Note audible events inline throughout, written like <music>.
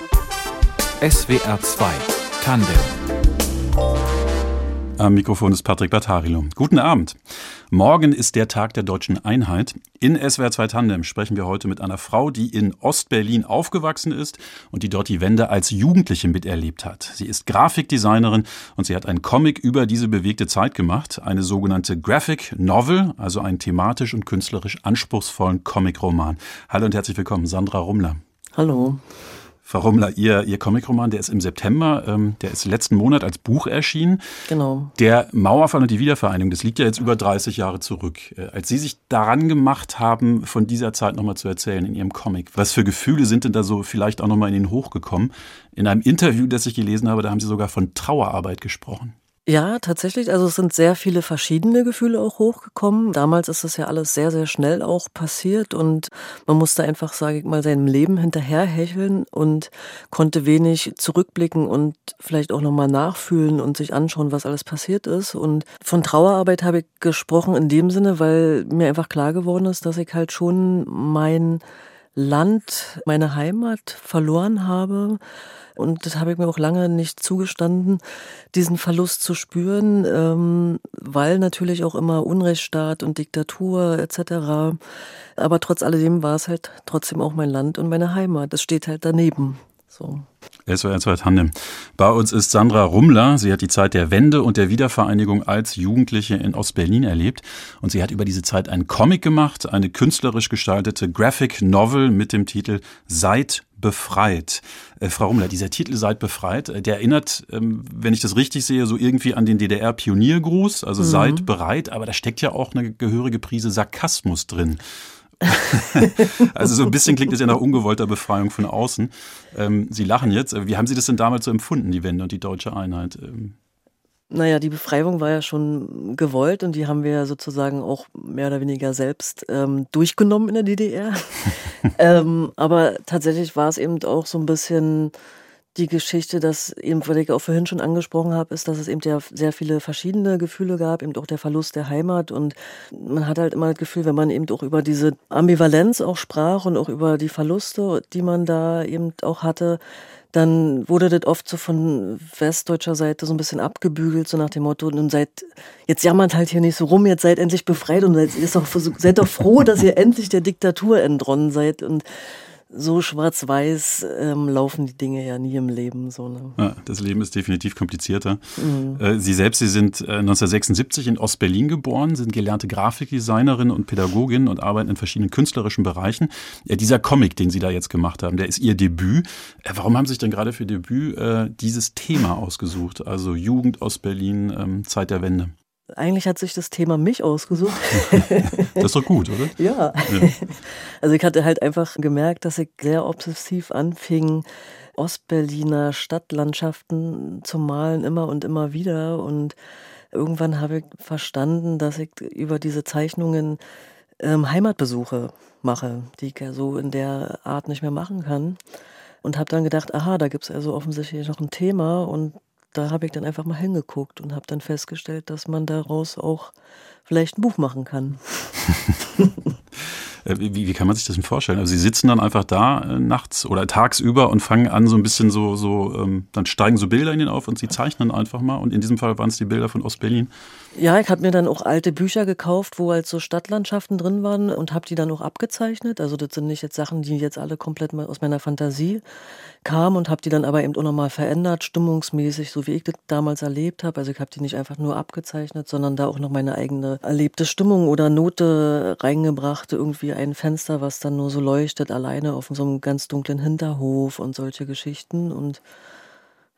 SWR 2 Tandem am Mikrofon ist Patrick Bartarilo. Guten Abend. Morgen ist der Tag der deutschen Einheit. In SWR 2 Tandem sprechen wir heute mit einer Frau, die in Ostberlin aufgewachsen ist und die dort die Wende als Jugendliche miterlebt hat. Sie ist Grafikdesignerin und sie hat einen Comic über diese bewegte Zeit gemacht, eine sogenannte Graphic Novel, also einen thematisch und künstlerisch anspruchsvollen Comicroman. Hallo und herzlich willkommen, Sandra Rumler. Hallo. Frau Rummler, Ihr, Ihr Comicroman, der ist im September, ähm, der ist letzten Monat als Buch erschienen. Genau. Der Mauerfall und die Wiedervereinigung, das liegt ja jetzt über 30 Jahre zurück. Äh, als Sie sich daran gemacht haben, von dieser Zeit nochmal zu erzählen in Ihrem Comic, was für Gefühle sind denn da so vielleicht auch nochmal in Ihnen hochgekommen? In einem Interview, das ich gelesen habe, da haben Sie sogar von Trauerarbeit gesprochen. Ja, tatsächlich. Also es sind sehr viele verschiedene Gefühle auch hochgekommen. Damals ist das ja alles sehr, sehr schnell auch passiert und man musste einfach, sage ich mal, seinem Leben hinterherhecheln und konnte wenig zurückblicken und vielleicht auch nochmal nachfühlen und sich anschauen, was alles passiert ist. Und von Trauerarbeit habe ich gesprochen in dem Sinne, weil mir einfach klar geworden ist, dass ich halt schon mein Land, meine Heimat verloren habe und das habe ich mir auch lange nicht zugestanden, diesen Verlust zu spüren, ähm, weil natürlich auch immer Unrechtsstaat und Diktatur etc. Aber trotz alledem war es halt trotzdem auch mein Land und meine Heimat. Das steht halt daneben. So. SWR 2 Tandem. Bei uns ist Sandra Rummler. Sie hat die Zeit der Wende und der Wiedervereinigung als Jugendliche in Ostberlin erlebt. Und sie hat über diese Zeit einen Comic gemacht, eine künstlerisch gestaltete Graphic Novel mit dem Titel Seid befreit. Äh, Frau Rummler, dieser Titel Seid befreit, äh, der erinnert, ähm, wenn ich das richtig sehe, so irgendwie an den DDR-Pioniergruß, also mhm. seid bereit, aber da steckt ja auch eine gehörige Prise Sarkasmus drin. <laughs> also so ein bisschen klingt es ja nach ungewollter Befreiung von außen. Ähm, Sie lachen jetzt. Wie haben Sie das denn damals so empfunden, die Wende und die deutsche Einheit? Ähm naja, die Befreiung war ja schon gewollt und die haben wir ja sozusagen auch mehr oder weniger selbst ähm, durchgenommen in der DDR. <laughs> ähm, aber tatsächlich war es eben auch so ein bisschen die Geschichte, dass eben, was ich auch vorhin schon angesprochen habe, ist, dass es eben ja sehr viele verschiedene Gefühle gab, eben auch der Verlust der Heimat. Und man hat halt immer das Gefühl, wenn man eben auch über diese Ambivalenz auch sprach und auch über die Verluste, die man da eben auch hatte, dann wurde das oft so von westdeutscher Seite so ein bisschen abgebügelt, so nach dem Motto, nun seid, jetzt jammert halt hier nicht so rum, jetzt seid endlich befreit und seid, doch, seid doch froh, dass ihr endlich der Diktatur entronnen seid. Und so schwarz-weiß ähm, laufen die Dinge ja nie im Leben. So, ne? ja, das Leben ist definitiv komplizierter. Mhm. Äh, Sie selbst, Sie sind äh, 1976 in Ostberlin geboren, sind gelernte Grafikdesignerin und Pädagogin und arbeiten in verschiedenen künstlerischen Bereichen. Äh, dieser Comic, den Sie da jetzt gemacht haben, der ist Ihr Debüt. Äh, warum haben Sie sich denn gerade für Debüt äh, dieses Thema ausgesucht? Also Jugend Ostberlin, ähm, Zeit der Wende. Eigentlich hat sich das Thema mich ausgesucht. <laughs> das ist doch gut, oder? Ja. ja. Also ich hatte halt einfach gemerkt, dass ich sehr obsessiv anfing, Ostberliner Stadtlandschaften zu malen, immer und immer wieder. Und irgendwann habe ich verstanden, dass ich über diese Zeichnungen ähm, Heimatbesuche mache, die ich ja so in der Art nicht mehr machen kann. Und habe dann gedacht, aha, da gibt es also offensichtlich noch ein Thema und da habe ich dann einfach mal hingeguckt und habe dann festgestellt, dass man daraus auch vielleicht ein Buch machen kann. <laughs> Äh, wie, wie kann man sich das denn vorstellen? Also Sie sitzen dann einfach da äh, nachts oder tagsüber und fangen an so ein bisschen so, so ähm, dann steigen so Bilder in Ihnen auf und Sie zeichnen einfach mal. Und in diesem Fall waren es die Bilder von Ostberlin. Ja, ich habe mir dann auch alte Bücher gekauft, wo halt so Stadtlandschaften drin waren und habe die dann auch abgezeichnet. Also das sind nicht jetzt Sachen, die jetzt alle komplett aus meiner Fantasie kamen und habe die dann aber eben auch nochmal verändert, stimmungsmäßig, so wie ich das damals erlebt habe. Also ich habe die nicht einfach nur abgezeichnet, sondern da auch noch meine eigene erlebte Stimmung oder Note reingebracht, irgendwie ein Fenster, was dann nur so leuchtet, alleine auf so einem ganz dunklen Hinterhof und solche Geschichten. Und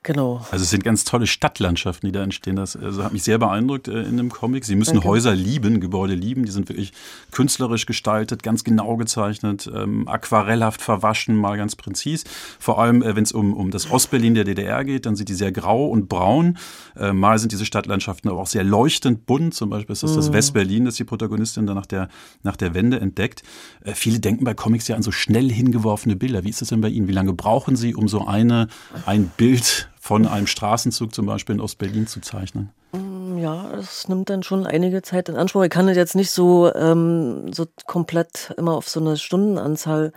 Genau. Also es sind ganz tolle Stadtlandschaften, die da entstehen. Das also hat mich sehr beeindruckt äh, in dem Comic. Sie müssen Danke. Häuser lieben, Gebäude lieben. Die sind wirklich künstlerisch gestaltet, ganz genau gezeichnet, ähm, aquarellhaft verwaschen, mal ganz präzis. Vor allem, äh, wenn es um, um das Ostberlin der DDR geht, dann sind die sehr grau und braun. Äh, mal sind diese Stadtlandschaften aber auch sehr leuchtend bunt. Zum Beispiel ist das mhm. das Westberlin, das die Protagonistin dann nach der, nach der Wende entdeckt. Äh, viele denken bei Comics ja an so schnell hingeworfene Bilder. Wie ist das denn bei Ihnen? Wie lange brauchen Sie, um so eine, ein Bild von einem Straßenzug zum Beispiel in Ostberlin zu zeichnen? Mm, ja, es nimmt dann schon einige Zeit in Anspruch. Ich kann das jetzt nicht so, ähm, so komplett immer auf so eine Stundenanzahl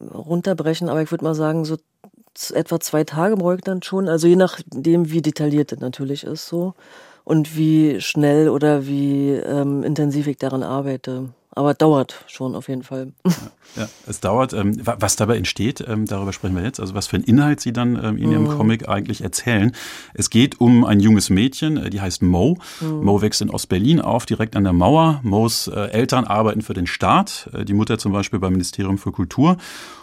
runterbrechen, aber ich würde mal sagen, so etwa zwei Tage brauche ich dann schon, also je nachdem, wie detailliert das natürlich ist so und wie schnell oder wie ähm, intensiv ich daran arbeite. Aber dauert schon auf jeden Fall. Ja, es dauert. Ähm, was dabei entsteht, ähm, darüber sprechen wir jetzt. Also was für einen Inhalt Sie dann ähm, in Ihrem mm. Comic eigentlich erzählen. Es geht um ein junges Mädchen, äh, die heißt Mo. Mm. Mo wächst in Ostberlin auf, direkt an der Mauer. Mo's äh, Eltern arbeiten für den Staat, äh, die Mutter zum Beispiel beim Ministerium für Kultur.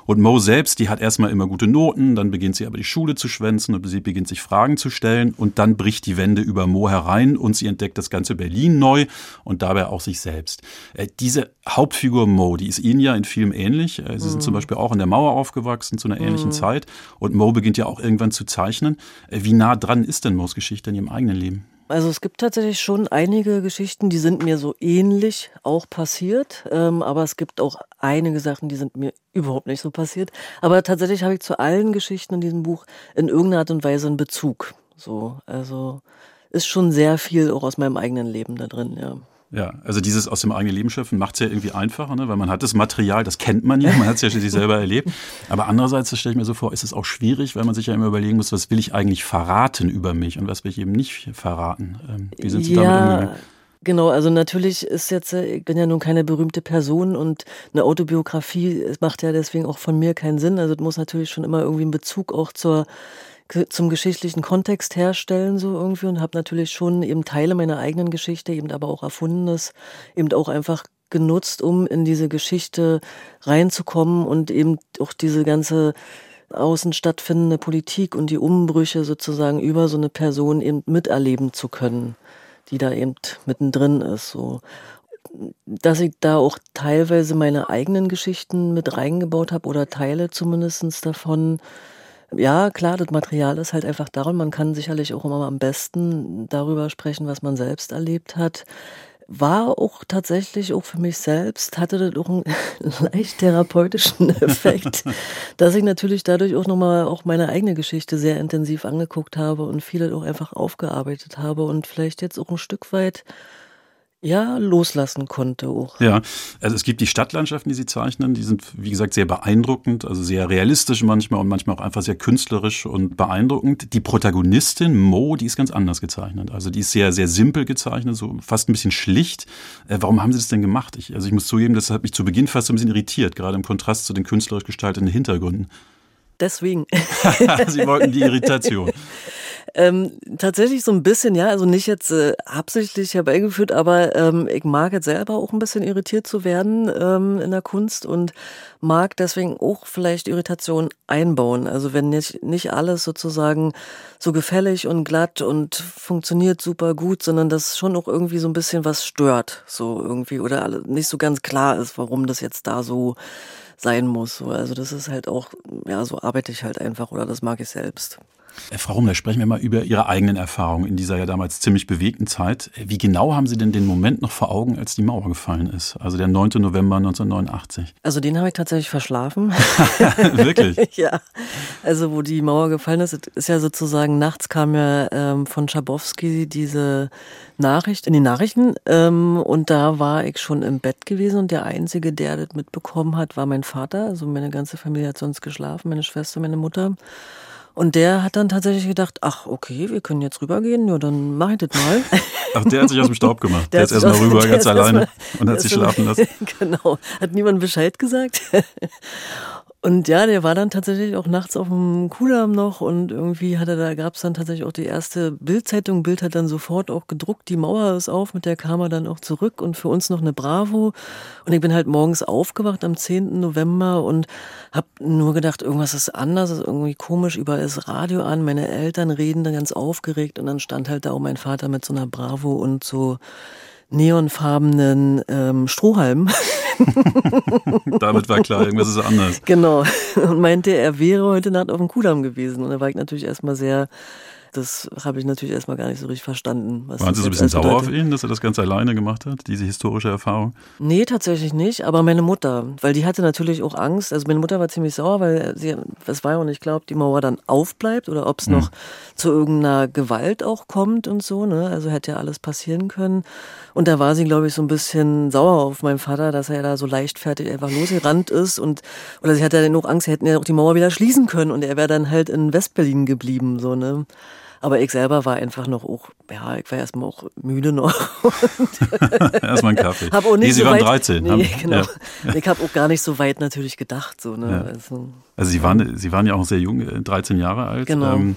Und Mo selbst, die hat erstmal immer gute Noten, dann beginnt sie aber die Schule zu schwänzen und sie beginnt sich Fragen zu stellen und dann bricht die Wende über Mo herein und sie entdeckt das ganze Berlin neu und dabei auch sich selbst. Äh, diese Hauptfigur Mo, die ist Ihnen ja in Filmen ähnlich. Äh, sie mhm. sind zum Beispiel auch in der Mauer aufgewachsen zu einer ähnlichen mhm. Zeit und Mo beginnt ja auch irgendwann zu zeichnen. Äh, wie nah dran ist denn Mo's Geschichte in Ihrem eigenen Leben? Also es gibt tatsächlich schon einige Geschichten, die sind mir so ähnlich auch passiert, ähm, aber es gibt auch einige Sachen, die sind mir überhaupt nicht so passiert. Aber tatsächlich habe ich zu allen Geschichten in diesem Buch in irgendeiner Art und Weise einen Bezug. So, also ist schon sehr viel auch aus meinem eigenen Leben da drin, ja. Ja, also dieses aus dem eigenen Leben schöpfen macht es ja irgendwie einfacher, ne? weil man hat das Material, das kennt man ja, man hat es ja schließlich <laughs> selber erlebt. Aber andererseits, das stelle ich mir so vor, ist es auch schwierig, weil man sich ja immer überlegen muss, was will ich eigentlich verraten über mich und was will ich eben nicht verraten. Ähm, wie sind Sie ja. damit umgegangen? Genau, also natürlich ist jetzt, äh, ich bin ja nun keine berühmte Person und eine Autobiografie macht ja deswegen auch von mir keinen Sinn. Also es muss natürlich schon immer irgendwie einen Bezug auch zur zum geschichtlichen Kontext herstellen so irgendwie und habe natürlich schon eben Teile meiner eigenen Geschichte, eben aber auch Erfundenes, eben auch einfach genutzt, um in diese Geschichte reinzukommen und eben auch diese ganze außen stattfindende Politik und die Umbrüche sozusagen über so eine Person eben miterleben zu können, die da eben mittendrin ist. So dass ich da auch teilweise meine eigenen Geschichten mit reingebaut habe oder Teile zumindestens davon, ja, klar, das Material ist halt einfach darum, man kann sicherlich auch immer am besten darüber sprechen, was man selbst erlebt hat. War auch tatsächlich auch für mich selbst, hatte das auch einen <laughs> leicht therapeutischen <laughs> Effekt, dass ich natürlich dadurch auch nochmal auch meine eigene Geschichte sehr intensiv angeguckt habe und viele auch einfach aufgearbeitet habe und vielleicht jetzt auch ein Stück weit ja, loslassen konnte auch. Ja, also es gibt die Stadtlandschaften, die sie zeichnen, die sind, wie gesagt, sehr beeindruckend, also sehr realistisch manchmal und manchmal auch einfach sehr künstlerisch und beeindruckend. Die Protagonistin, Mo, die ist ganz anders gezeichnet. Also die ist sehr, sehr simpel gezeichnet, so fast ein bisschen schlicht. Äh, warum haben sie das denn gemacht? Ich, also ich muss zugeben, das hat mich zu Beginn fast ein bisschen irritiert, gerade im Kontrast zu den künstlerisch gestalteten Hintergründen. Deswegen. <laughs> sie wollten die Irritation. <laughs> Ähm, tatsächlich so ein bisschen, ja, also nicht jetzt äh, absichtlich herbeigeführt, aber ähm, ich mag jetzt selber auch ein bisschen irritiert zu werden ähm, in der Kunst und mag deswegen auch vielleicht Irritation einbauen. Also wenn nicht, nicht alles sozusagen so gefällig und glatt und funktioniert super gut, sondern das schon auch irgendwie so ein bisschen was stört, so irgendwie, oder nicht so ganz klar ist, warum das jetzt da so sein muss. Also das ist halt auch, ja, so arbeite ich halt einfach oder das mag ich selbst. Äh, Frau Rummler, sprechen wir mal über Ihre eigenen Erfahrungen in dieser ja damals ziemlich bewegten Zeit. Wie genau haben Sie denn den Moment noch vor Augen, als die Mauer gefallen ist? Also der 9. November 1989. Also den habe ich tatsächlich verschlafen. <laughs> Wirklich? <laughs> ja. Also wo die Mauer gefallen ist, ist ja sozusagen nachts kam ja ähm, von Schabowski diese Nachricht in den Nachrichten ähm, und da war ich schon im Bett gewesen und der Einzige, der das mitbekommen hat, war mein Vater. Also meine ganze Familie hat sonst geschlafen, meine Schwester, meine Mutter. Und der hat dann tatsächlich gedacht, ach okay, wir können jetzt rübergehen, ja, dann mach ich das mal. <laughs> Ach, der hat sich aus dem Staub gemacht. Der, der ist erstmal rüber, <laughs> ganz alleine und hat sich schlafen lassen. <laughs> Genau, hat niemand Bescheid gesagt. Und ja, der war dann tatsächlich auch nachts auf dem Kudamm noch und irgendwie hatte da gab es dann tatsächlich auch die erste Bildzeitung. Bild hat dann sofort auch gedruckt, die Mauer ist auf, mit der kam er dann auch zurück und für uns noch eine Bravo. Und ich bin halt morgens aufgewacht am 10. November und hab nur gedacht, irgendwas ist anders, ist irgendwie komisch, überall ist Radio an, meine Eltern reden dann ganz aufgeregt und dann stand halt da auch mein Vater mit so einer Bravo und so neonfarbenen ähm, Strohhalm. <laughs> Damit war klar, irgendwas ist anders. Genau. Und meinte, er wäre heute Nacht auf dem Kudamm gewesen. Und da war ich natürlich erstmal sehr das habe ich natürlich erstmal gar nicht so richtig verstanden. Waren Sie so ein bisschen sauer auf ihn, dass er das Ganze alleine gemacht hat, diese historische Erfahrung? Nee, tatsächlich nicht, aber meine Mutter, weil die hatte natürlich auch Angst. Also meine Mutter war ziemlich sauer, weil sie, es war ja auch nicht glaubt, die Mauer dann aufbleibt oder ob es mhm. noch zu irgendeiner Gewalt auch kommt und so. Ne? Also hätte ja alles passieren können. Und da war sie, glaube ich, so ein bisschen sauer auf meinen Vater, dass er da so leichtfertig einfach losgerannt ist und oder sie hatte ja noch Angst, sie hätten ja auch die Mauer wieder schließen können und er wäre dann halt in Westberlin geblieben, so, ne? Aber ich selber war einfach noch auch, ja, ich war erstmal auch müde noch. <laughs> erstmal einen Kaffee. Hab auch nicht nee, Sie so waren weit, 13. Nee, haben, <laughs> genau. Ja. Ich habe auch gar nicht so weit natürlich gedacht. So, ne? Ja. Also, Also Sie waren, Sie waren ja auch sehr jung, äh, 13 Jahre alt. Genau. Ähm,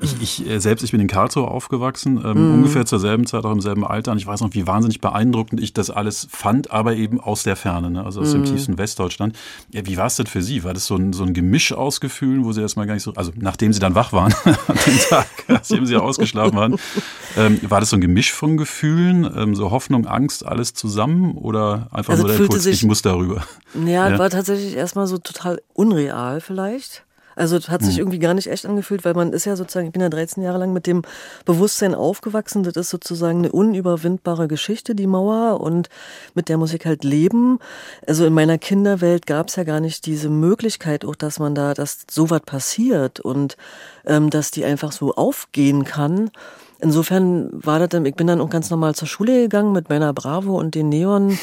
ich, ich äh, selbst, ich bin in Karlsruhe aufgewachsen, ähm, Mhm. ungefähr zur selben Zeit, auch im selben Alter. Und ich weiß noch, wie wahnsinnig beeindruckend ich das alles fand, aber eben aus der Ferne, ne? also aus Mhm. dem tiefsten Westdeutschland. Ja, wie war es denn für Sie? War das so ein, so ein Gemisch aus Gefühlen, wo Sie erstmal gar nicht so, also nachdem Sie dann wach waren <laughs> an dem Tag, nachdem Sie ausgeschlafen waren, ähm, war das so ein Gemisch von Gefühlen, ähm, so Hoffnung, Angst, alles zusammen oder einfach Also nur der Impuls, ich muss darüber? ja, Ja. war tatsächlich erstmal so total unreal vielleicht. Also es hat Hm. sich irgendwie gar nicht echt angefühlt, weil man ist ja sozusagen, ich bin ja 13 Jahre lang mit dem Bewusstsein aufgewachsen, das ist sozusagen eine unüberwindbare Geschichte, die Mauer, und mit der muss ich halt leben. Also in meiner Kinderwelt gab es ja gar nicht diese Möglichkeit, auch dass man da, dass sowas passiert und ähm, dass die einfach so aufgehen kann. Insofern war das dann, ich bin dann auch ganz normal zur Schule gegangen mit meiner Bravo und den Neon.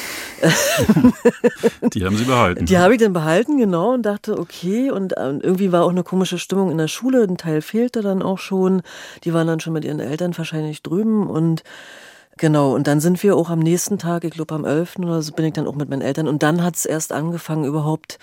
Die haben Sie behalten. Die habe ich dann behalten, genau, und dachte, okay. Und irgendwie war auch eine komische Stimmung in der Schule. Ein Teil fehlte dann auch schon. Die waren dann schon mit ihren Eltern wahrscheinlich drüben. Und genau, und dann sind wir auch am nächsten Tag, ich glaube am 11. oder so, bin ich dann auch mit meinen Eltern. Und dann hat es erst angefangen, überhaupt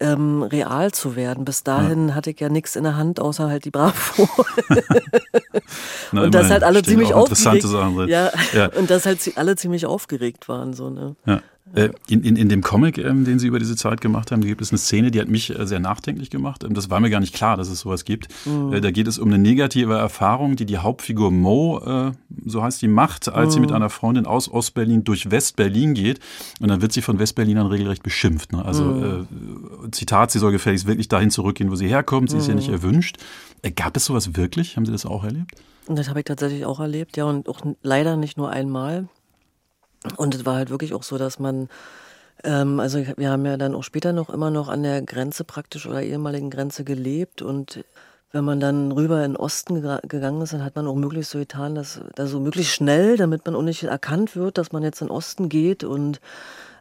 ähm, real zu werden. Bis dahin hatte ich ja nichts in der Hand, außer halt die Bravo. <laughs> Na, und dass halt alle ziemlich aufgeregt. Ja, Ja. und dass halt alle ziemlich aufgeregt waren. So, ne? Ja. Äh, In, in, in dem Comic, ähm, den Sie über diese Zeit gemacht haben, gibt es eine Szene, die hat mich äh, sehr nachdenklich gemacht. Ähm, Das war mir gar nicht klar, dass es sowas gibt. Äh, Da geht es um eine negative Erfahrung, die die Hauptfigur Mo, so heißt die, macht, als sie mit einer Freundin aus Ostberlin durch Westberlin geht. Und dann wird sie von Westberlinern regelrecht beschimpft. Ne? Also äh, Zitat, sie soll gefälligst wirklich dahin zurückgehen, wo sie herkommt. Sie ist ja nicht erwünscht. Äh, Gab es sowas wirklich? Haben Sie das auch erlebt? Das habe ich tatsächlich auch erlebt, ja, und auch leider nicht nur einmal. Und es war halt wirklich auch so, dass man, ähm, also wir haben ja dann auch später noch immer noch an der Grenze praktisch oder ehemaligen Grenze gelebt. Und wenn man dann rüber in den Osten gega- gegangen ist, dann hat man auch möglichst so getan, dass, also möglichst schnell, damit man auch nicht erkannt wird, dass man jetzt in den Osten geht. Und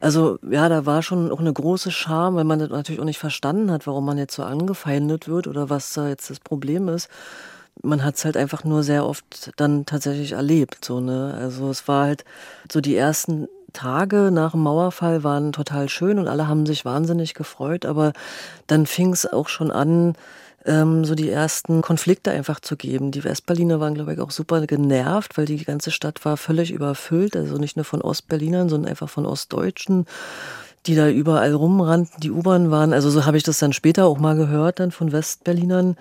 also ja, da war schon auch eine große Scham, weil man das natürlich auch nicht verstanden hat, warum man jetzt so angefeindet wird oder was da jetzt das Problem ist man hat es halt einfach nur sehr oft dann tatsächlich erlebt. So, ne? Also es war halt so die ersten Tage nach dem Mauerfall waren total schön und alle haben sich wahnsinnig gefreut, aber dann fing es auch schon an, ähm, so die ersten Konflikte einfach zu geben. Die Westberliner waren, glaube ich, auch super genervt, weil die ganze Stadt war völlig überfüllt, also nicht nur von Ostberlinern, sondern einfach von Ostdeutschen die da überall rumrannten, die U-Bahn waren. Also so habe ich das dann später auch mal gehört, dann von Westberlinern.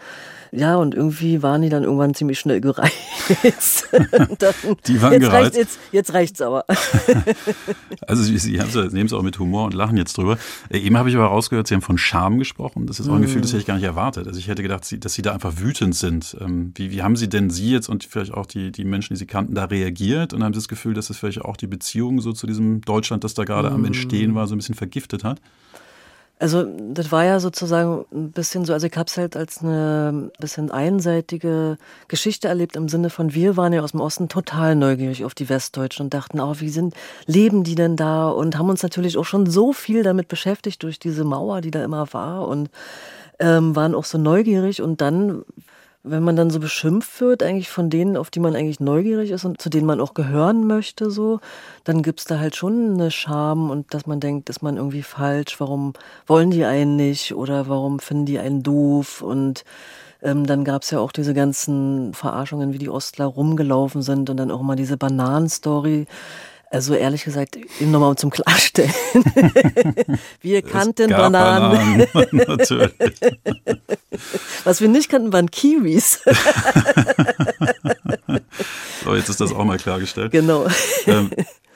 Ja, und irgendwie waren die dann irgendwann ziemlich schnell gereizt. <laughs> Dann, Die waren jetzt gereizt? Reicht, jetzt, jetzt reicht's aber. <laughs> Also Sie, Sie nehmen es auch mit Humor und lachen jetzt drüber. Äh, eben habe ich aber rausgehört, Sie haben von Scham gesprochen. Das ist auch ein Gefühl, das hätte ich gar nicht erwartet. Also ich hätte gedacht, dass Sie da einfach wütend sind. Ähm, wie, wie haben Sie denn Sie jetzt und vielleicht auch die, die Menschen, die Sie kannten, da reagiert? Und haben Sie das Gefühl, dass es vielleicht auch die Beziehung so zu diesem Deutschland, das da gerade am Entstehen war, so ein bisschen vergiftet hat? Also das war ja sozusagen ein bisschen so, also ich habe es halt als eine bisschen einseitige Geschichte erlebt im Sinne von, wir waren ja aus dem Osten total neugierig auf die Westdeutschen und dachten, oh, wie sind, leben die denn da? Und haben uns natürlich auch schon so viel damit beschäftigt durch diese Mauer, die da immer war und ähm, waren auch so neugierig und dann wenn man dann so beschimpft wird, eigentlich von denen, auf die man eigentlich neugierig ist und zu denen man auch gehören möchte, so, dann gibt's da halt schon eine Scham und dass man denkt, ist man irgendwie falsch, warum wollen die einen nicht oder warum finden die einen doof und ähm, dann gab's ja auch diese ganzen Verarschungen, wie die Ostler rumgelaufen sind und dann auch mal diese Bananenstory. Also ehrlich gesagt, eben nochmal zum Klarstellen. <laughs> wir kannten gab Bananen. Bananen. <laughs> Natürlich. Was wir nicht kannten, waren Kiwis. <laughs> So, jetzt ist das auch mal klargestellt. genau. Ähm,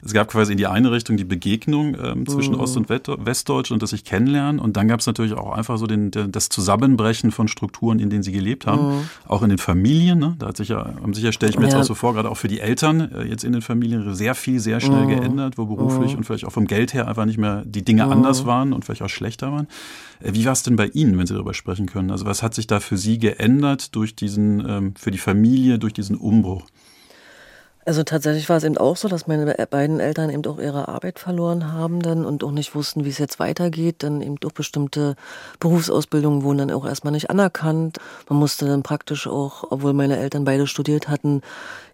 Es gab quasi in die eine Richtung die Begegnung ähm, zwischen mhm. Ost- und Westdeutsch und das sich kennenlernen. Und dann gab es natürlich auch einfach so den, das Zusammenbrechen von Strukturen, in denen sie gelebt haben. Mhm. Auch in den Familien. Ne? Da hat sich ja, sicher stelle ich mir ja. jetzt auch so vor, gerade auch für die Eltern äh, jetzt in den Familien sehr viel, sehr schnell mhm. geändert, wo beruflich mhm. und vielleicht auch vom Geld her einfach nicht mehr die Dinge mhm. anders waren und vielleicht auch schlechter waren. Äh, wie war es denn bei Ihnen, wenn Sie darüber sprechen können? Also was hat sich da für Sie geändert durch diesen, ähm, für die Familie, durch diesen Umbruch? Also tatsächlich war es eben auch so, dass meine beiden Eltern eben auch ihre Arbeit verloren haben dann und auch nicht wussten, wie es jetzt weitergeht. Dann eben doch bestimmte Berufsausbildungen wurden dann auch erstmal nicht anerkannt. Man musste dann praktisch auch, obwohl meine Eltern beide studiert hatten,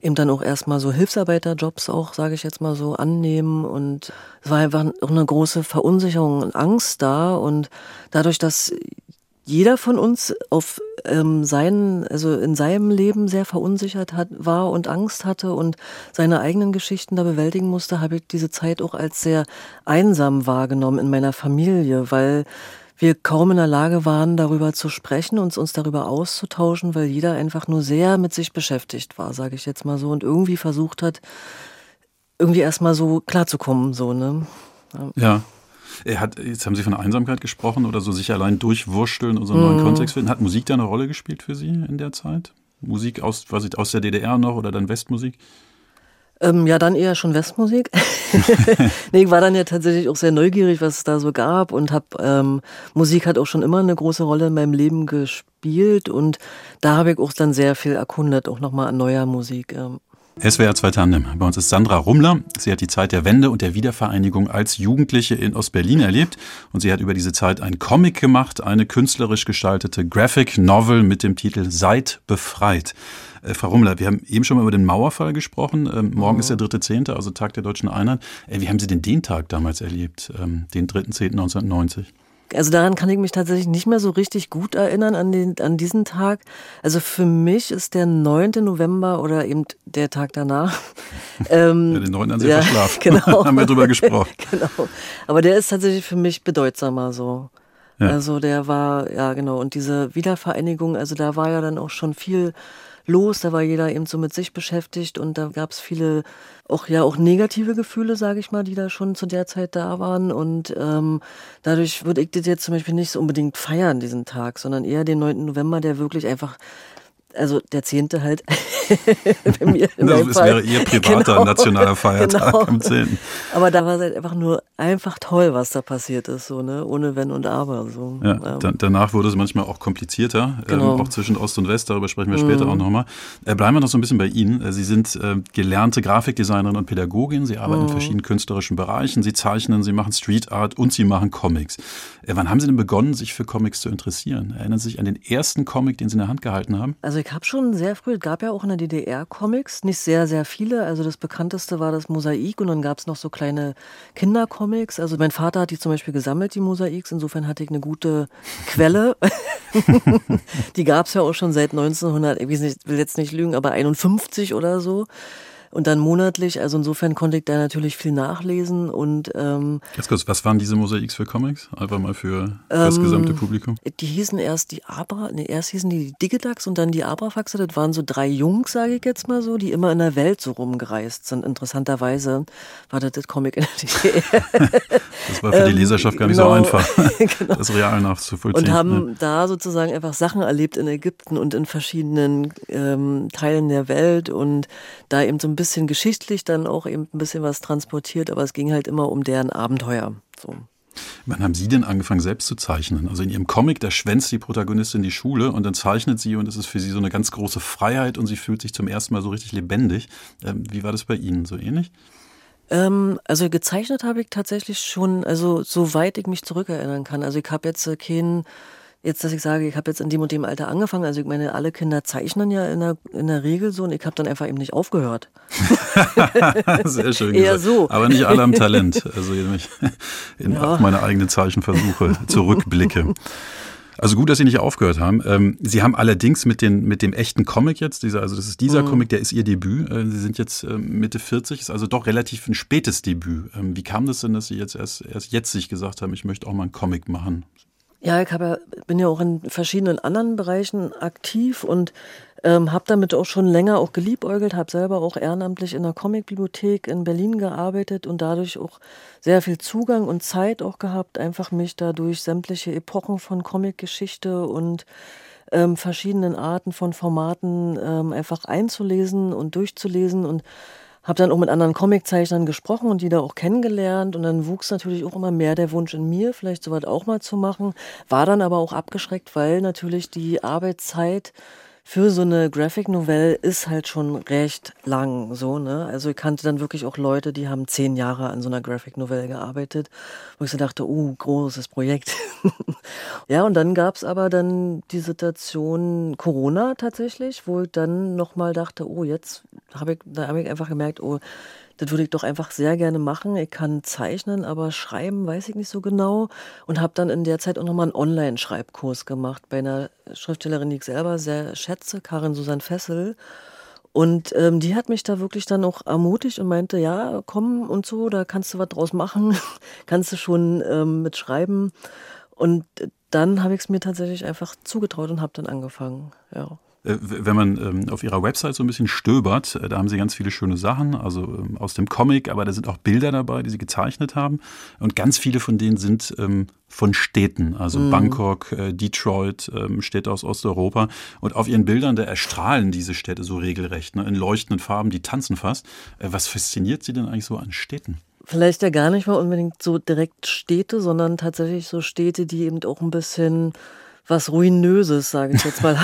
eben dann auch erstmal so Hilfsarbeiterjobs auch, sage ich jetzt mal so, annehmen. Und es war einfach auch eine große Verunsicherung und Angst da. Und dadurch, dass jeder von uns auf ähm, seinen, also in seinem Leben sehr verunsichert hat, war und Angst hatte und seine eigenen Geschichten da bewältigen musste, habe ich diese Zeit auch als sehr einsam wahrgenommen in meiner Familie, weil wir kaum in der Lage waren, darüber zu sprechen und uns darüber auszutauschen, weil jeder einfach nur sehr mit sich beschäftigt war, sage ich jetzt mal so, und irgendwie versucht hat, irgendwie erstmal so klarzukommen, so, ne? ja. Er hat, jetzt haben Sie von Einsamkeit gesprochen oder so sich allein durchwursteln und so einen neuen mhm. Kontext finden. Hat Musik da eine Rolle gespielt für Sie in der Zeit? Musik aus, was ich, aus der DDR noch oder dann Westmusik? Ähm, ja, dann eher schon Westmusik. <laughs> <laughs> nee, ich war dann ja tatsächlich auch sehr neugierig, was es da so gab und hab ähm, Musik hat auch schon immer eine große Rolle in meinem Leben gespielt und da habe ich auch dann sehr viel erkundet, auch nochmal an neuer Musik. Ähm. SWR 2 Tandem. Bei uns ist Sandra Rumler. Sie hat die Zeit der Wende und der Wiedervereinigung als Jugendliche in Ostberlin erlebt und sie hat über diese Zeit ein Comic gemacht, eine künstlerisch gestaltete Graphic Novel mit dem Titel Seid befreit. Äh, Frau Rumler, wir haben eben schon mal über den Mauerfall gesprochen. Ähm, morgen mhm. ist der dritte Zehnte, also Tag der deutschen Einheit. Äh, wie haben Sie denn den Tag damals erlebt, ähm, den dritten Zehnten 1990? Also daran kann ich mich tatsächlich nicht mehr so richtig gut erinnern an, den, an diesen Tag. Also für mich ist der 9. November oder eben der Tag danach. <laughs> Ähm, ja, den 9. haben Sie ja, verschlafen. <laughs> <laughs> Genau. haben wir drüber gesprochen. genau. Aber der ist tatsächlich für mich bedeutsamer so. Ja. Also der war, ja genau, und diese Wiedervereinigung, also da war ja dann auch schon viel los, da war jeder eben so mit sich beschäftigt und da gab es viele auch ja auch negative Gefühle, sage ich mal, die da schon zu der Zeit da waren. Und ähm, dadurch würde ich das jetzt zum Beispiel nicht so unbedingt feiern, diesen Tag, sondern eher den 9. November, der wirklich einfach also der zehnte halt. <laughs> bei mir das wäre ihr privater genau, nationaler Feiertag genau. am 10. Aber da war es halt einfach nur einfach toll, was da passiert ist, so, ne? Ohne Wenn und Aber. So. Ja, ähm. da, danach wurde es manchmal auch komplizierter, ähm, genau. ähm, auch zwischen Ost und West, darüber sprechen wir mhm. später auch nochmal. Äh, bleiben wir noch so ein bisschen bei Ihnen. Äh, Sie sind äh, gelernte Grafikdesignerin und Pädagogin, Sie arbeiten mhm. in verschiedenen künstlerischen Bereichen, Sie zeichnen, Sie machen Street Art und Sie machen Comics. Äh, wann haben Sie denn begonnen, sich für Comics zu interessieren? Erinnern Sie sich an den ersten Comic, den Sie in der Hand gehalten haben? Also ich habe schon sehr früh, es gab ja auch in der DDR Comics, nicht sehr, sehr viele. Also das bekannteste war das Mosaik und dann gab es noch so kleine Kindercomics. Also mein Vater hat die zum Beispiel gesammelt, die Mosaiks. Insofern hatte ich eine gute Quelle. <laughs> die gab es ja auch schon seit 1900, ich will jetzt nicht lügen, aber 51 oder so und dann monatlich. Also insofern konnte ich da natürlich viel nachlesen und ähm, Ganz kurz, was waren diese Mosaiks für Comics? Einfach mal für, für das ähm, gesamte Publikum. Die hießen erst die Abra, nee, erst hießen die, die Digidax und dann die Abrafaxe. Das waren so drei Jungs, sage ich jetzt mal so, die immer in der Welt so rumgereist sind. Interessanterweise war das das Comic in der DDR. <laughs> das war für die ähm, Leserschaft gar nicht genau, so einfach, <laughs> genau. das real nachzuvollziehen. Und haben ja. da sozusagen einfach Sachen erlebt in Ägypten und in verschiedenen ähm, Teilen der Welt und da eben so ein bisschen bisschen geschichtlich dann auch eben ein bisschen was transportiert, aber es ging halt immer um deren Abenteuer. So. Wann haben Sie denn angefangen, selbst zu zeichnen? Also in Ihrem Comic, da schwänzt die Protagonistin die Schule und dann zeichnet sie und es ist für sie so eine ganz große Freiheit und sie fühlt sich zum ersten Mal so richtig lebendig. Ähm, wie war das bei Ihnen? So ähnlich? Ähm, also gezeichnet habe ich tatsächlich schon, also soweit ich mich zurückerinnern kann. Also ich habe jetzt äh, keinen jetzt, dass ich sage, ich habe jetzt in dem und dem Alter angefangen, also ich meine, alle Kinder zeichnen ja in der, in der Regel so und ich habe dann einfach eben nicht aufgehört. <laughs> Sehr schön Eher gesagt. so. Aber nicht alle am Talent. Also ich in ja. meine eigenen Zeichenversuche zurückblicke. Also gut, dass Sie nicht aufgehört haben. Ähm, Sie haben allerdings mit, den, mit dem echten Comic jetzt, dieser, also das ist dieser mhm. Comic, der ist Ihr Debüt. Äh, Sie sind jetzt ähm, Mitte 40, ist also doch relativ ein spätes Debüt. Ähm, wie kam das denn, dass Sie jetzt erst, erst jetzt sich gesagt haben, ich möchte auch mal einen Comic machen? Ja, ich hab ja, bin ja auch in verschiedenen anderen Bereichen aktiv und Ähm, habe damit auch schon länger auch geliebäugelt, habe selber auch ehrenamtlich in der Comicbibliothek in Berlin gearbeitet und dadurch auch sehr viel Zugang und Zeit auch gehabt, einfach mich da durch sämtliche Epochen von Comicgeschichte und ähm, verschiedenen Arten von Formaten ähm, einfach einzulesen und durchzulesen und habe dann auch mit anderen Comiczeichnern gesprochen und die da auch kennengelernt. Und dann wuchs natürlich auch immer mehr der Wunsch in mir, vielleicht sowas auch mal zu machen, war dann aber auch abgeschreckt, weil natürlich die Arbeitszeit für so eine Graphic Novelle ist halt schon recht lang, so, ne? Also ich kannte dann wirklich auch Leute, die haben zehn Jahre an so einer Graphic Novelle gearbeitet, wo ich so dachte, oh, großes Projekt. <laughs> ja, und dann gab's aber dann die Situation Corona tatsächlich, wo ich dann nochmal dachte, oh, jetzt habe ich, da habe ich einfach gemerkt, oh, das würde ich doch einfach sehr gerne machen. Ich kann zeichnen, aber schreiben weiß ich nicht so genau. Und habe dann in der Zeit auch nochmal einen Online-Schreibkurs gemacht bei einer Schriftstellerin, die ich selber sehr schätze, Karin Susan Fessel. Und ähm, die hat mich da wirklich dann auch ermutigt und meinte, ja, komm und so, da kannst du was draus machen, <laughs> kannst du schon ähm, mit schreiben. Und dann habe ich es mir tatsächlich einfach zugetraut und habe dann angefangen. Ja. Äh, wenn man ähm, auf ihrer Website so ein bisschen stöbert, äh, da haben sie ganz viele schöne Sachen, also ähm, aus dem Comic, aber da sind auch Bilder dabei, die sie gezeichnet haben. Und ganz viele von denen sind ähm, von Städten, also mhm. Bangkok, äh, Detroit, Städte aus Osteuropa. Und auf ihren Bildern, da erstrahlen diese Städte so regelrecht, ne, in leuchtenden Farben, die tanzen fast. Was fasziniert sie denn eigentlich so an Städten? Vielleicht ja gar nicht mal unbedingt so direkt Städte, sondern tatsächlich so Städte, die eben auch ein bisschen was Ruinöses, sage ich jetzt mal.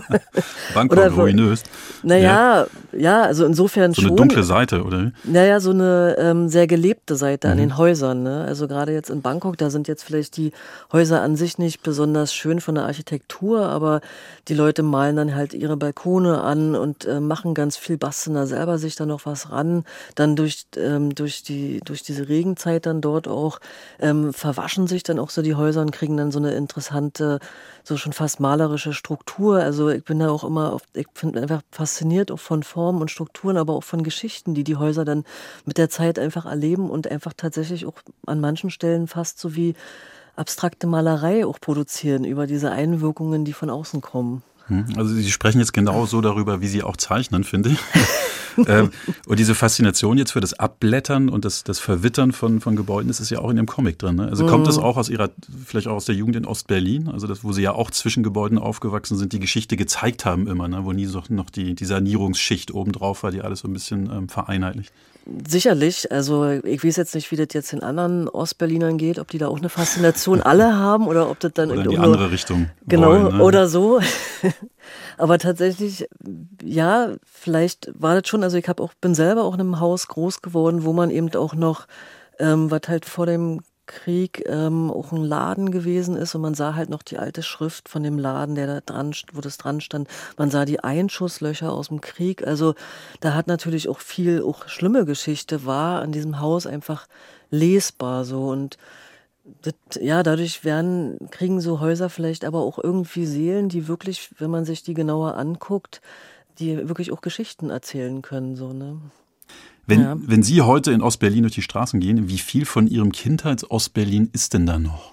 <laughs> Bangkok oder, ruinös. Naja, ja. ja, also insofern schon. So eine dunkle Seite, oder? Naja, so eine ähm, sehr gelebte Seite mhm. an den Häusern. Ne? Also gerade jetzt in Bangkok, da sind jetzt vielleicht die Häuser an sich nicht besonders schön von der Architektur, aber die Leute malen dann halt ihre Balkone an und äh, machen ganz viel, basteln da selber sich da noch was ran. Dann durch, ähm, durch, die, durch diese Regenzeit dann dort auch ähm, verwaschen sich dann auch so die Häuser und kriegen dann so eine interessante so schon fast malerische Struktur. Also ich bin da auch immer, auf, ich finde einfach fasziniert auch von Formen und Strukturen, aber auch von Geschichten, die die Häuser dann mit der Zeit einfach erleben und einfach tatsächlich auch an manchen Stellen fast so wie abstrakte Malerei auch produzieren über diese Einwirkungen, die von außen kommen. Hm, also Sie sprechen jetzt genau so darüber, wie Sie auch zeichnen, finde ich. <laughs> ähm, und diese Faszination jetzt für das Abblättern und das, das Verwittern von, von Gebäuden, das ist ja auch in dem Comic drin. Ne? Also kommt das mhm. auch aus Ihrer, vielleicht auch aus der Jugend in Ostberlin, also das, wo Sie ja auch zwischen Gebäuden aufgewachsen sind, die Geschichte gezeigt haben immer, ne? wo nie so noch die, die Sanierungsschicht obendrauf war, die alles so ein bisschen ähm, vereinheitlicht. Sicherlich, also ich weiß jetzt nicht, wie das jetzt in anderen Ostberlinern geht, ob die da auch eine Faszination alle haben oder ob das dann oder in die andere Richtung. Genau, wollen, ne? oder so. Aber tatsächlich, ja, vielleicht war das schon, also ich habe auch, bin selber auch in einem Haus groß geworden, wo man eben auch noch, ähm, was halt vor dem Krieg ähm, auch ein Laden gewesen ist und man sah halt noch die alte Schrift von dem Laden, der da dran, wo das dran stand. Man sah die Einschusslöcher aus dem Krieg. Also da hat natürlich auch viel, auch schlimme Geschichte war an diesem Haus einfach lesbar so und das, ja, dadurch werden, kriegen so Häuser vielleicht aber auch irgendwie Seelen, die wirklich, wenn man sich die genauer anguckt, die wirklich auch Geschichten erzählen können, so, ne? Wenn, ja. wenn Sie heute in Ostberlin durch die Straßen gehen, wie viel von Ihrem Kindheits-Ostberlin ist denn da noch?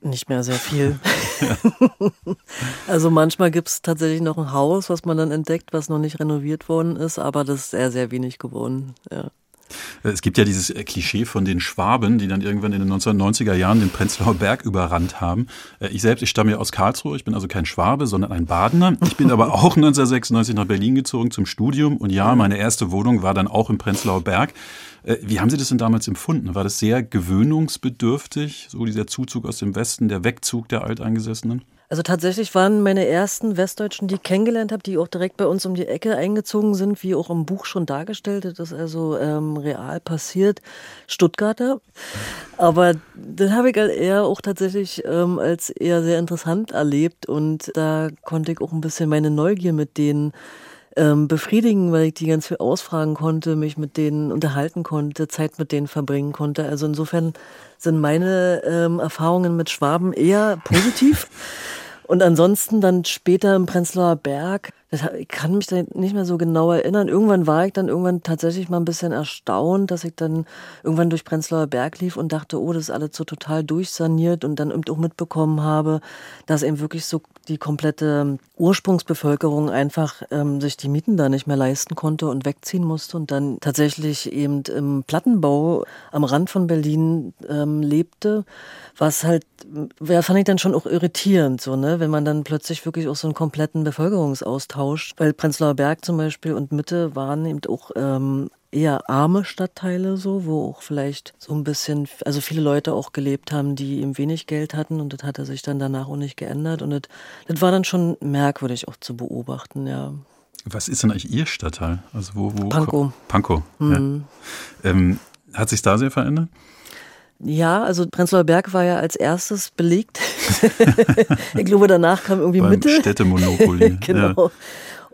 Nicht mehr sehr viel. <laughs> also manchmal gibt es tatsächlich noch ein Haus, was man dann entdeckt, was noch nicht renoviert worden ist, aber das ist sehr, sehr wenig geworden. Ja. Es gibt ja dieses äh, Klischee von den Schwaben, die dann irgendwann in den 1990er Jahren den Prenzlauer Berg überrannt haben. Äh, ich selbst, ich stamme ja aus Karlsruhe, ich bin also kein Schwabe, sondern ein Badener. Ich bin aber auch <laughs> 1996 nach Berlin gezogen zum Studium und ja, meine erste Wohnung war dann auch im Prenzlauer Berg. Äh, wie haben Sie das denn damals empfunden? War das sehr gewöhnungsbedürftig, so dieser Zuzug aus dem Westen, der Wegzug der Alteingesessenen? Also tatsächlich waren meine ersten Westdeutschen, die ich kennengelernt habe, die auch direkt bei uns um die Ecke eingezogen sind, wie auch im Buch schon dargestellt. Das ist also ähm, real passiert. Stuttgarter. Aber das habe ich halt eher auch tatsächlich ähm, als eher sehr interessant erlebt und da konnte ich auch ein bisschen meine Neugier mit denen ähm, befriedigen, weil ich die ganz viel ausfragen konnte, mich mit denen unterhalten konnte, Zeit mit denen verbringen konnte. Also insofern sind meine ähm, Erfahrungen mit Schwaben eher positiv. <laughs> Und ansonsten dann später im Prenzlauer Berg, Das, ich kann mich da nicht mehr so genau erinnern. Irgendwann war ich dann irgendwann tatsächlich mal ein bisschen erstaunt, dass ich dann irgendwann durch Prenzlauer Berg lief und dachte, oh, das ist alles so total durchsaniert und dann eben auch mitbekommen habe, dass eben wirklich so die komplette Ursprungsbevölkerung einfach ähm, sich die Mieten da nicht mehr leisten konnte und wegziehen musste und dann tatsächlich eben im Plattenbau am Rand von Berlin ähm, lebte, was halt, ja, fand ich dann schon auch irritierend, so, ne, wenn man dann plötzlich wirklich auch so einen kompletten Bevölkerungsaustausch, weil Prenzlauer Berg zum Beispiel und Mitte waren eben auch ähm, eher arme Stadtteile so, wo auch vielleicht so ein bisschen, also viele Leute auch gelebt haben, die eben wenig Geld hatten und das hatte sich dann danach auch nicht geändert und das, das war dann schon merkwürdig auch zu beobachten, ja. Was ist denn eigentlich Ihr Stadtteil? Also wo, wo Pankow. Pankow. Mhm. Ja. Ähm, hat sich da sehr verändert? Ja, also Prenzlauer Berg war ja als erstes belegt. <laughs> ich glaube, danach kam irgendwie Beim Mitte. Städtemonopoly. <laughs> genau. Ja.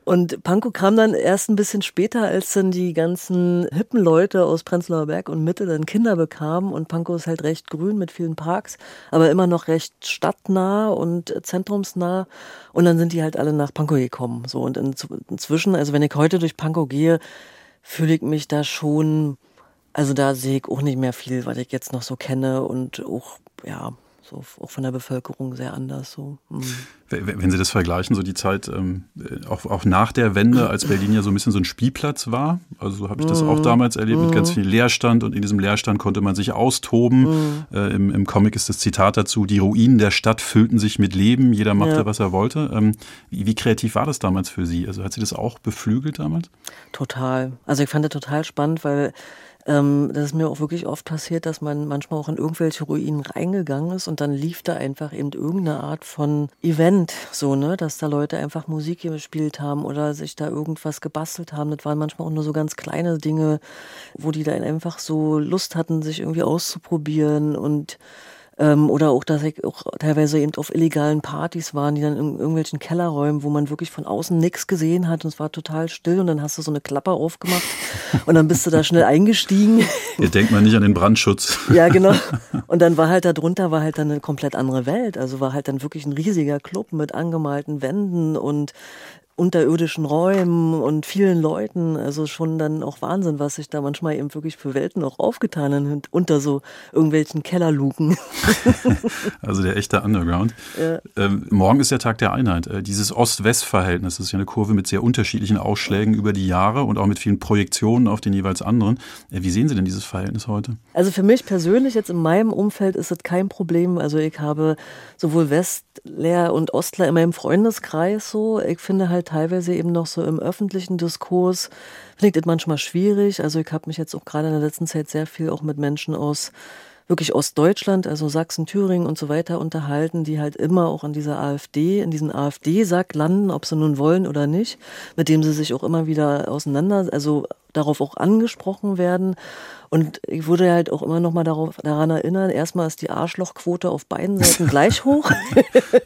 Und Pankow kam dann erst ein bisschen später, als dann die ganzen hippen Leute aus Prenzlauer Berg und Mitte dann Kinder bekamen. Und Pankow ist halt recht grün mit vielen Parks, aber immer noch recht stadtnah und zentrumsnah. Und dann sind die halt alle nach Pankow gekommen. So und inzwischen, also wenn ich heute durch Pankow gehe, fühle ich mich da schon, also da sehe ich auch nicht mehr viel, was ich jetzt noch so kenne und auch, ja, so auch von der Bevölkerung sehr anders. So. Mhm. Wenn Sie das vergleichen, so die Zeit ähm, auch, auch nach der Wende, als Berlin ja so ein bisschen so ein Spielplatz war, also so habe ich das auch mhm. damals erlebt mit ganz mhm. viel Leerstand und in diesem Leerstand konnte man sich austoben. Mhm. Äh, im, im, Comic ist das Zitat dazu, die Ruinen der Stadt füllten sich mit Leben, jeder machte, ja. was er wollte. Ähm, wie, wie, kreativ war das damals für Sie? Also hat Sie das auch beflügelt damals? Total. Also ich fand das total spannend, weil ähm, das ist mir auch wirklich oft passiert, dass man manchmal auch in irgendwelche Ruinen reingegangen ist und dann lief da einfach eben irgendeine Art von Event, so, ne, dass da Leute einfach Musik gespielt haben oder sich da irgendwas gebastelt haben. Das waren manchmal auch nur so ganz kleine Dinge, wo die dann einfach so Lust hatten, sich irgendwie auszuprobieren und ähm, oder auch, dass ich auch teilweise eben auf illegalen Partys waren, die dann in irgendwelchen Kellerräumen, wo man wirklich von außen nichts gesehen hat und es war total still und dann hast du so eine Klappe aufgemacht <laughs> und dann bist du da schnell eingestiegen. Hier denkt man nicht an den Brandschutz. <laughs> Ja, genau. <laughs> Und dann war halt da drunter war halt dann eine komplett andere Welt. Also war halt dann wirklich ein riesiger Club mit angemalten Wänden und unterirdischen Räumen und vielen Leuten. Also schon dann auch Wahnsinn, was sich da manchmal eben wirklich für Welten auch aufgetan hat unter so irgendwelchen Kellerluken. <laughs> also der echte Underground. Ja. Ähm, morgen ist der Tag der Einheit. Äh, dieses Ost-West-Verhältnis das ist ja eine Kurve mit sehr unterschiedlichen Ausschlägen über die Jahre und auch mit vielen Projektionen auf den jeweils anderen. Äh, wie sehen Sie denn dieses Verhältnis heute? Also für mich persönlich jetzt in meinem Umfeld ist es kein Problem. Also ich habe sowohl Westler und Ostler in meinem Freundeskreis so. Ich finde halt teilweise eben noch so im öffentlichen Diskurs, ich das manchmal schwierig. Also ich habe mich jetzt auch gerade in der letzten Zeit sehr viel auch mit Menschen aus wirklich Ostdeutschland, also Sachsen, Thüringen und so weiter unterhalten, die halt immer auch an dieser AfD, in diesen AfD-Sack landen, ob sie nun wollen oder nicht, mit dem sie sich auch immer wieder auseinander, also darauf auch angesprochen werden. Und ich wurde halt auch immer noch mal darauf, daran erinnern, erstmal ist die Arschlochquote auf beiden Seiten <laughs> gleich hoch.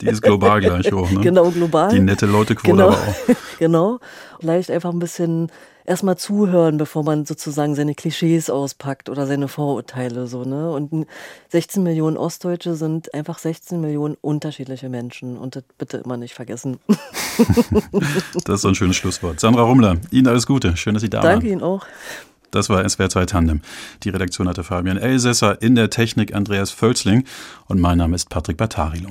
Die ist global gleich hoch, ne? <laughs> Genau, global. Die nette Leute-Quote genau. aber auch. <laughs> genau. Vielleicht einfach ein bisschen erstmal zuhören, bevor man sozusagen seine Klischees auspackt oder seine Vorurteile so, ne? Und 16 Millionen Ostdeutsche sind einfach 16 Millionen unterschiedliche Menschen und das bitte immer nicht vergessen. <laughs> das ist so ein schönes Schlusswort. Sandra Rumler, Ihnen alles Gute. Schön, dass Sie da Danke waren. Danke Ihnen auch. Das war SWR 2 Tandem. Die Redaktion hatte Fabian Elsässer, in der Technik Andreas Völzling und mein Name ist Patrick Battarilo.